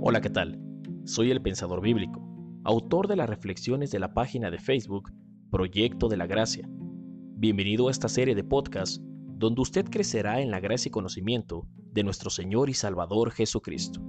Hola, ¿qué tal? Soy el Pensador Bíblico, autor de las reflexiones de la página de Facebook Proyecto de la Gracia. Bienvenido a esta serie de podcasts donde usted crecerá en la gracia y conocimiento de nuestro Señor y Salvador Jesucristo.